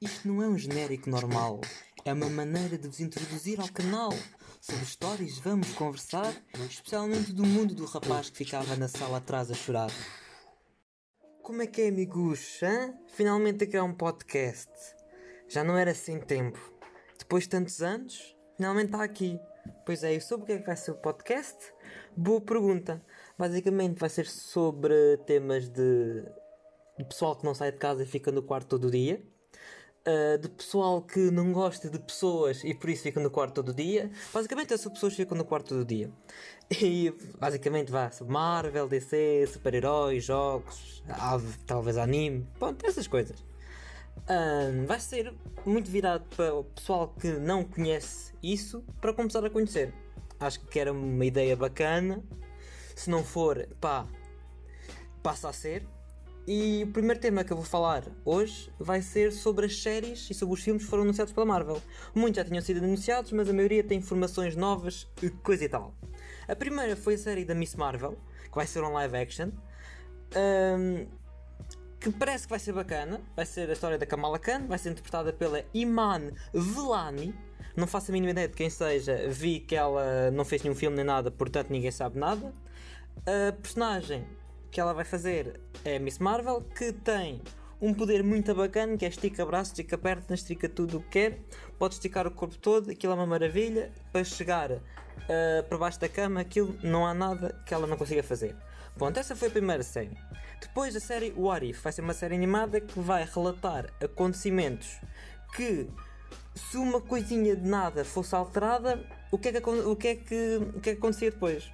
Isto não é um genérico normal, é uma maneira de vos introduzir ao canal. Sobre histórias vamos conversar, especialmente do mundo do rapaz que ficava na sala atrás a chorar. Como é que é, amigos? Hã? Finalmente a criar um podcast. Já não era sem tempo. Depois de tantos anos, finalmente está aqui. Pois é, e sobre o que é que vai ser o podcast? Boa pergunta. Basicamente vai ser sobre temas de, de pessoal que não sai de casa e fica no quarto todo dia. Uh, de pessoal que não gosta de pessoas e por isso fica no quarto todo dia. Basicamente, essas pessoas ficam no quarto todo dia. E basicamente sobre Marvel, DC, super-heróis, jogos, talvez anime, pronto, essas coisas. Uh, vai ser muito virado para o pessoal que não conhece isso para começar a conhecer. Acho que era uma ideia bacana. Se não for, pá, passa a ser. E o primeiro tema que eu vou falar hoje vai ser sobre as séries e sobre os filmes que foram anunciados pela Marvel. Muitos já tinham sido anunciados, mas a maioria tem informações novas e coisa e tal. A primeira foi a série da Miss Marvel, que vai ser um live action. Um, que parece que vai ser bacana. Vai ser a história da Kamala Khan, vai ser interpretada pela Iman Velani. Não faço a mínima ideia de quem seja, vi que ela não fez nenhum filme nem nada, portanto ninguém sabe nada. A personagem que ela vai fazer é Miss Marvel, que tem um poder muito bacana, que é estica braços, estica pernas, estica tudo o que quer, pode esticar o corpo todo, aquilo é uma maravilha, para chegar uh, para baixo da cama, aquilo não há nada que ela não consiga fazer. Pronto, essa foi a primeira série. Depois a série What If vai ser uma série animada que vai relatar acontecimentos que se uma coisinha de nada fosse alterada, o que é que, o que, é que, o que, é que acontecia depois?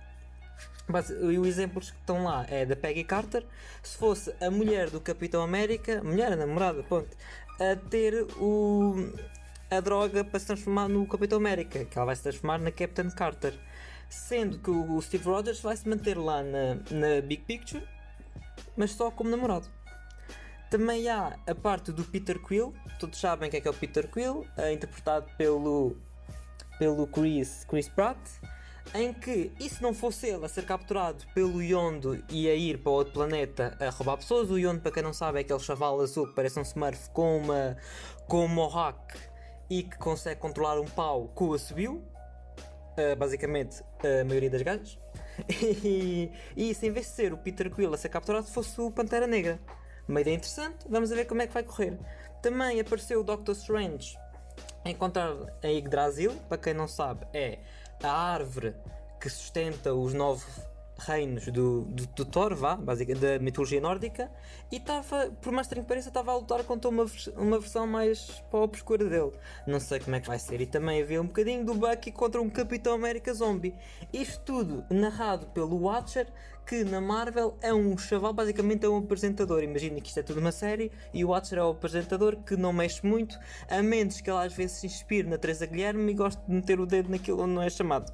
Mas os exemplos que estão lá é da Peggy Carter. Se fosse a mulher do Capitão América, mulher, a namorada, ponto, a ter o, a droga para se transformar no Capitão América, que ela vai se transformar na Captain Carter. Sendo que o Steve Rogers vai se manter lá na, na Big Picture, mas só como namorado. Também há a parte do Peter Quill, todos sabem quem é que é o Peter Quill, é interpretado pelo, pelo Chris, Chris Pratt em que, e se não fosse ele a ser capturado pelo Yondo e a ir para outro planeta a roubar pessoas, o Yondo, para quem não sabe, é aquele chaval azul que parece um Smurf com uma com um mohawk e que consegue controlar um pau com o assobio, uh, basicamente a maioria das gajas. e, se em vez de ser o Peter Quill a ser capturado, fosse o Pantera Negra. Uma ideia interessante, vamos ver como é que vai correr. Também apareceu o Doctor Strange encontrado em Yggdrasil, para quem não sabe, é a árvore que sustenta os nove reinos do, do, do Thor, vá, da mitologia nórdica, e estava, por mais estranho que pareça, estava a lutar contra uma, uma versão mais pop obscura dele. Não sei como é que vai ser. E também havia um bocadinho do Bucky contra um Capitão América zombie. Isto tudo narrado pelo Watcher, que na Marvel é um chaval, basicamente é um apresentador. Imagina que isto é tudo uma série e o Watcher é o apresentador que não mexe muito, a menos que ela às vezes se inspire na Teresa Guilherme e goste de meter o dedo naquilo onde não é chamado.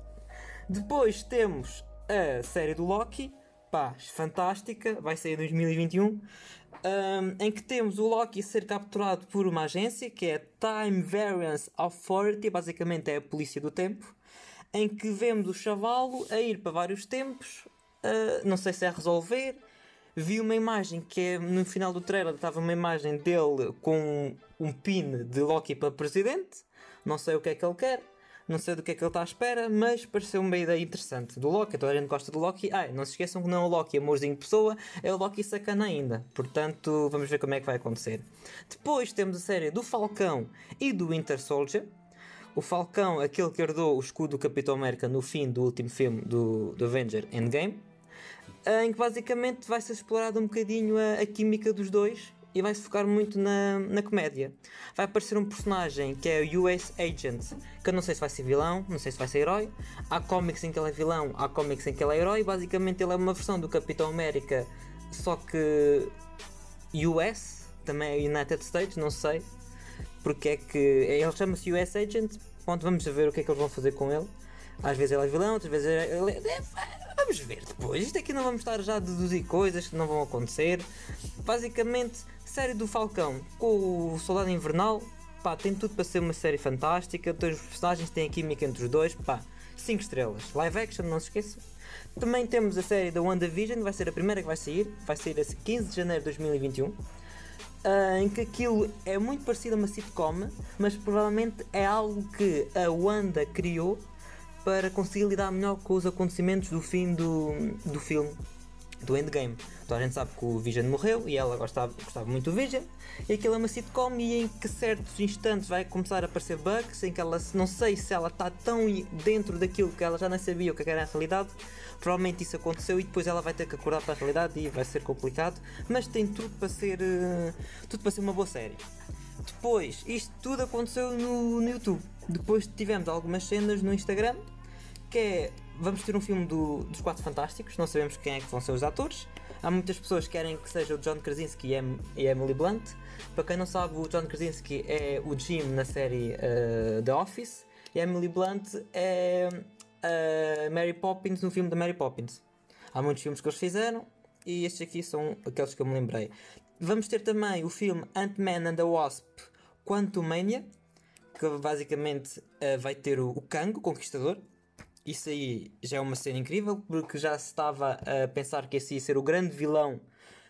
Depois temos a série do Loki, pá, fantástica, vai sair em 2021, um, em que temos o Loki ser capturado por uma agência que é Time Variance Authority, basicamente é a polícia do tempo, em que vemos o chavalo a ir para vários tempos, uh, não sei se é resolver. Vi uma imagem que é no final do trailer estava uma imagem dele com um pin de Loki para presidente. Não sei o que é que ele quer. Não sei do que é que ele está à espera, mas pareceu uma ideia interessante. Do Loki, toda a gente gosta do Loki. Ai, não se esqueçam que não é o Loki amorzinho pessoa, é o Loki sacana ainda. Portanto, vamos ver como é que vai acontecer. Depois temos a série do Falcão e do Winter Soldier. O Falcão, aquele que herdou o escudo do Capitão América no fim do último filme do, do Avenger Endgame, em que basicamente vai ser explorado um bocadinho a, a química dos dois e vai se focar muito na, na comédia. Vai aparecer um personagem que é o US Agent, que eu não sei se vai ser vilão, não sei se vai ser herói. Há cómics em que ele é vilão, há cómics em que ele é herói. Basicamente, ele é uma versão do Capitão América, só que US, também é United States, não sei porque é que. Ele chama-se US Agent. Pronto, vamos ver o que é que eles vão fazer com ele. Às vezes ele é vilão, outras vezes ele é. Vamos ver depois. Isto aqui não vamos estar já a deduzir coisas que não vão acontecer. Basicamente, série do Falcão com o Soldado Invernal, pá, tem tudo para ser uma série fantástica. Todos os personagens têm a química entre os dois, pá, 5 estrelas. Live action, não se esqueçam. Também temos a série da WandaVision, vai ser a primeira que vai sair, vai sair a 15 de janeiro de 2021. uh, em que aquilo é muito parecido a uma sitcom, mas provavelmente é algo que a Wanda criou para conseguir lidar melhor com os acontecimentos do fim do, do filme, do Endgame. Então a gente sabe que o Vision morreu e ela gostava, gostava muito do Vision. E aquilo é uma sitcom e em que certos instantes vai começar a aparecer bugs em que ela não sei se ela está tão dentro daquilo que ela já não sabia o que era a realidade. Provavelmente isso aconteceu e depois ela vai ter que acordar para a realidade e vai ser complicado. Mas tem tudo para ser uh, tudo para ser uma boa série. Depois, isto tudo aconteceu no, no YouTube. Depois tivemos algumas cenas no Instagram que é vamos ter um filme do, dos Quatro Fantásticos, não sabemos quem é que vão ser os atores. Há muitas pessoas que querem que seja o John Krasinski e Emily Blunt. Para quem não sabe, o John Krasinski é o Jim na série uh, The Office e a Emily Blunt é a Mary Poppins no filme da Mary Poppins. Há muitos filmes que eles fizeram e estes aqui são aqueles que eu me lembrei. Vamos ter também o filme Ant-Man and the Wasp Quantumania, que basicamente uh, vai ter o, o Kang, o Conquistador, isso aí já é uma cena incrível, porque já se estava a pensar que esse ia ser o grande vilão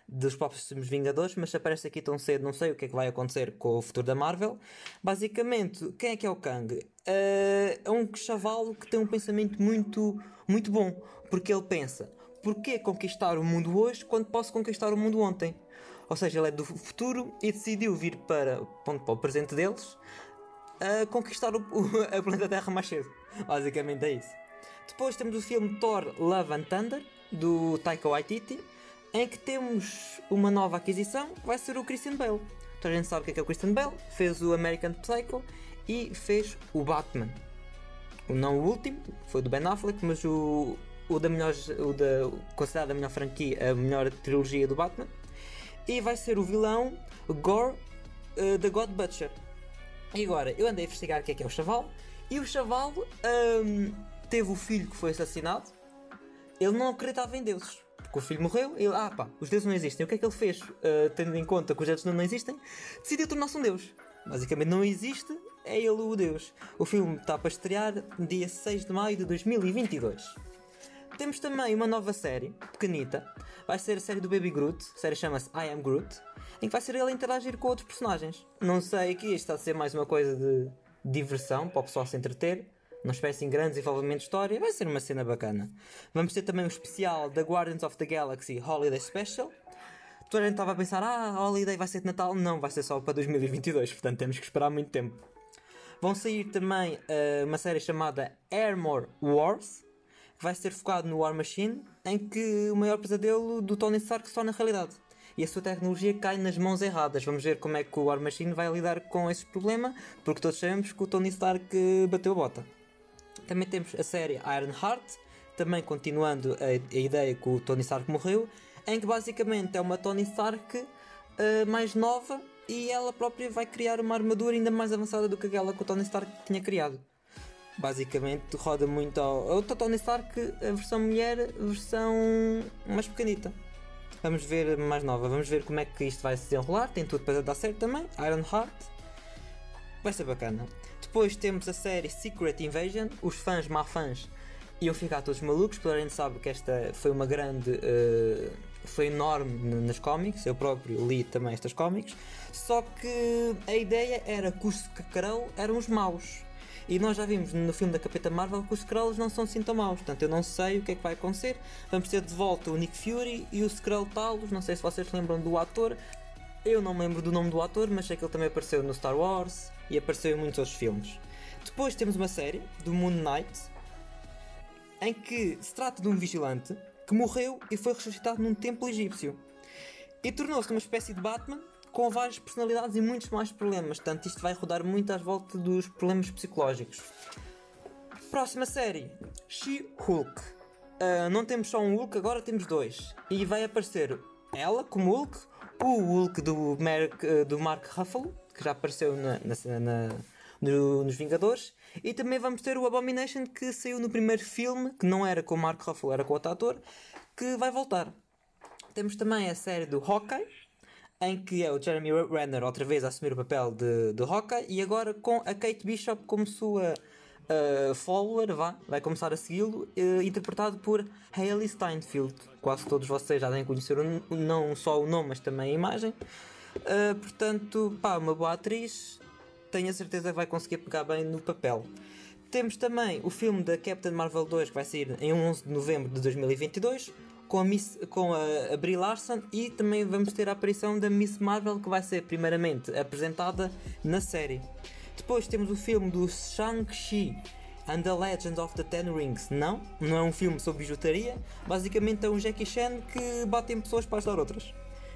dos próximos Vingadores, mas aparece aqui tão cedo, não sei o que é que vai acontecer com o futuro da Marvel. Basicamente, quem é que é o Kang? Uh, é um chavalo que tem um pensamento muito, muito bom, porque ele pensa: porquê conquistar o mundo hoje quando posso conquistar o mundo ontem? Ou seja, ele é do futuro e decidiu vir para, para o presente deles a conquistar o, o, a planeta Terra mais cedo. Basicamente é isso. Depois temos o filme Thor Love and Thunder, do Taika Waititi, em que temos uma nova aquisição, vai ser o Christian Bale. Toda a gente sabe o que é, que é o Christian Bale, fez o American Psycho e fez o Batman. Não o último, foi do Ben Affleck, mas o, o da melhor, o da, considerado a melhor franquia, a melhor trilogia do Batman. E vai ser o vilão Gore uh, The God Butcher. E agora, eu andei a investigar o que é que é o Chaval, e o Chaval um, teve o filho que foi assassinado, ele não acreditava em deuses. Porque o filho morreu, ele, ah pá, os deuses não existem. O que é que ele fez, uh, tendo em conta que os deuses não existem? Decidiu tornar-se um deus. Basicamente não existe, é ele o deus. O filme está para estrear dia 6 de maio de 2022. Temos também uma nova série, pequenita. Vai ser a série do Baby Groot. A série chama-se I Am Groot. Em que vai ser ele interagir com outros personagens. Não sei aqui, isto está a ser mais uma coisa de diversão para o pessoal se entreter não espécie em grandes desenvolvimento de história, vai ser uma cena bacana. Vamos ter também um especial da Guardians of the Galaxy Holiday Special. Toda a gente estava a pensar, ah, a Holiday vai ser de Natal. Não, vai ser só para 2022, portanto temos que esperar muito tempo. Vão sair também uh, uma série chamada Armor Wars, que vai ser focado no War Machine, em que o maior pesadelo do Tony Stark se torna realidade. E a sua tecnologia cai nas mãos erradas. Vamos ver como é que o War Machine vai lidar com esse problema, porque todos sabemos que o Tony Stark bateu a bota. Também temos a série Iron Heart, também continuando a, a ideia que o Tony Stark morreu, em que basicamente é uma Tony Stark uh, mais nova e ela própria vai criar uma armadura ainda mais avançada do que aquela que o Tony Stark tinha criado. Basicamente roda muito ao. Outra Tony Stark, a versão mulher, versão mais pequenita. Vamos ver mais nova, vamos ver como é que isto vai se desenrolar. Tem tudo para dar certo também. Iron Heart. Vai ser bacana. Depois temos a série Secret Invasion. Os fãs, má fãs, iam ficar todos malucos, gente sabe que esta foi uma grande. Uh, foi enorme nas cómics. Eu próprio li também estas cómics. Só que a ideia era que os Skrull eram os maus. E nós já vimos no filme da Capitã Marvel que os Skrulls não são assim tão maus. Portanto, eu não sei o que é que vai acontecer. Vamos ter de volta o Nick Fury e o Skrull Talos. Não sei se vocês lembram do ator. Eu não me lembro do nome do ator, mas sei que ele também apareceu no Star Wars e apareceu em muitos outros filmes. Depois temos uma série do Moon Knight em que se trata de um vigilante que morreu e foi ressuscitado num templo egípcio e tornou-se uma espécie de Batman com várias personalidades e muitos mais problemas. Portanto, isto vai rodar muito às voltas dos problemas psicológicos. Próxima série: She-Hulk. Uh, não temos só um Hulk, agora temos dois. E vai aparecer ela como Hulk, o Hulk do, uh, do Mark Ruffalo que já apareceu na, na, na no, nos Vingadores. E também vamos ter o Abomination que saiu no primeiro filme, que não era com o Mark Ruffalo, era com outro ator, que vai voltar. Temos também a série do Hawkeye, em que é o Jeremy Renner outra vez a assumir o papel de, de Hawkeye e agora com a Kate Bishop como sua uh, follower, vá, vai começar a segui-lo, uh, interpretado por Hailey Steinfeld. Quase todos vocês já devem conhecer não só o nome, mas também a imagem. Uh, portanto, pá, uma boa atriz, tenho a certeza que vai conseguir pegar bem no papel. Temos também o filme da Captain Marvel 2 que vai sair em 11 de novembro de 2022 com a, Miss, com a, a Brie Larson e também vamos ter a aparição da Miss Marvel que vai ser primeiramente apresentada na série. Depois temos o filme do Shang-Chi and the Legend of the Ten Rings. Não, não é um filme sobre bijutaria, basicamente é um Jackie Chan que bate em pessoas para ajudar outras.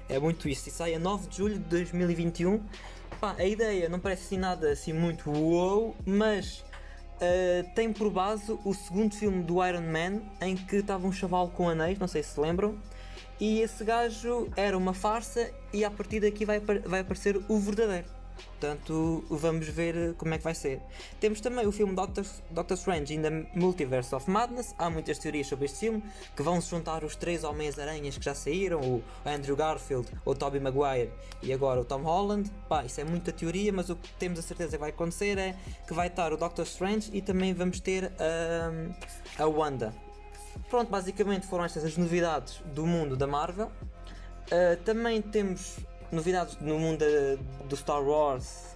É muito isso. E sai a 9 de julho de 2021. Pá, a ideia não parece assim nada assim muito wow, mas uh, tem por base o segundo filme do Iron Man em que estava um chaval com anéis, não sei se lembram. E esse gajo era uma farsa e a partir daqui vai, vai aparecer o verdadeiro. Portanto, vamos ver como é que vai ser. Temos também o filme Doctor, Doctor Strange in the Multiverse of Madness. Há muitas teorias sobre este filme que vão se juntar os três Homens-Aranhas que já saíram: o Andrew Garfield, o Tobey Maguire e agora o Tom Holland. Pá, isso é muita teoria, mas o que temos a certeza que vai acontecer é que vai estar o Doctor Strange e também vamos ter um, a Wanda. Pronto, basicamente foram estas as novidades do mundo da Marvel. Uh, também temos novidades no mundo do Star Wars.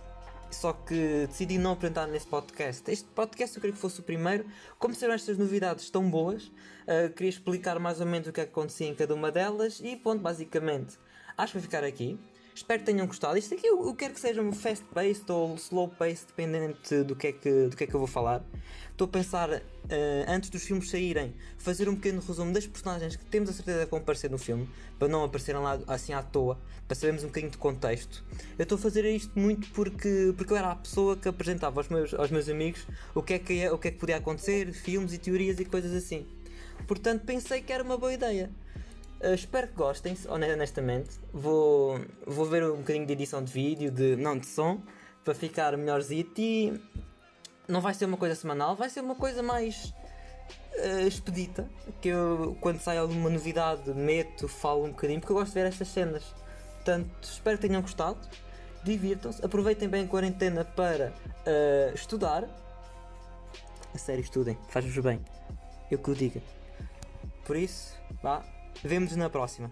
Só que decidi não apresentar neste podcast. Este podcast eu queria que fosse o primeiro. Como serão estas novidades tão boas, uh, queria explicar mais ou menos o que é que acontecia em cada uma delas. E ponto, basicamente, acho que vai ficar aqui. Espero que tenham gostado. Isto aqui eu, quero que seja um fast-paced ou slow-paced, dependente do que, é que, do que é que eu vou falar. Estou a pensar, uh, antes dos filmes saírem, fazer um pequeno resumo das personagens que temos a certeza que vão aparecer no filme, para não aparecerem lá assim à toa, para sabermos um bocadinho de contexto. Eu estou a fazer isto muito porque, porque eu era a pessoa que apresentava aos meus, aos meus amigos o que, é que, o que é que podia acontecer, filmes e teorias e coisas assim. Portanto, pensei que era uma boa ideia. Uh, espero que gostem, honestamente. Vou, vou ver um bocadinho de edição de vídeo, de, não de som, para ficar melhorzito e não vai ser uma coisa semanal, vai ser uma coisa mais uh, expedita. Que eu, quando sai alguma novidade, meto, falo um bocadinho, porque eu gosto de ver estas cenas. Portanto, espero que tenham gostado. Divirtam-se, aproveitem bem a quarentena para uh, estudar. A sério, estudem, faz-vos bem. Eu que o diga. Por isso, vá, Vemo-nos na próxima.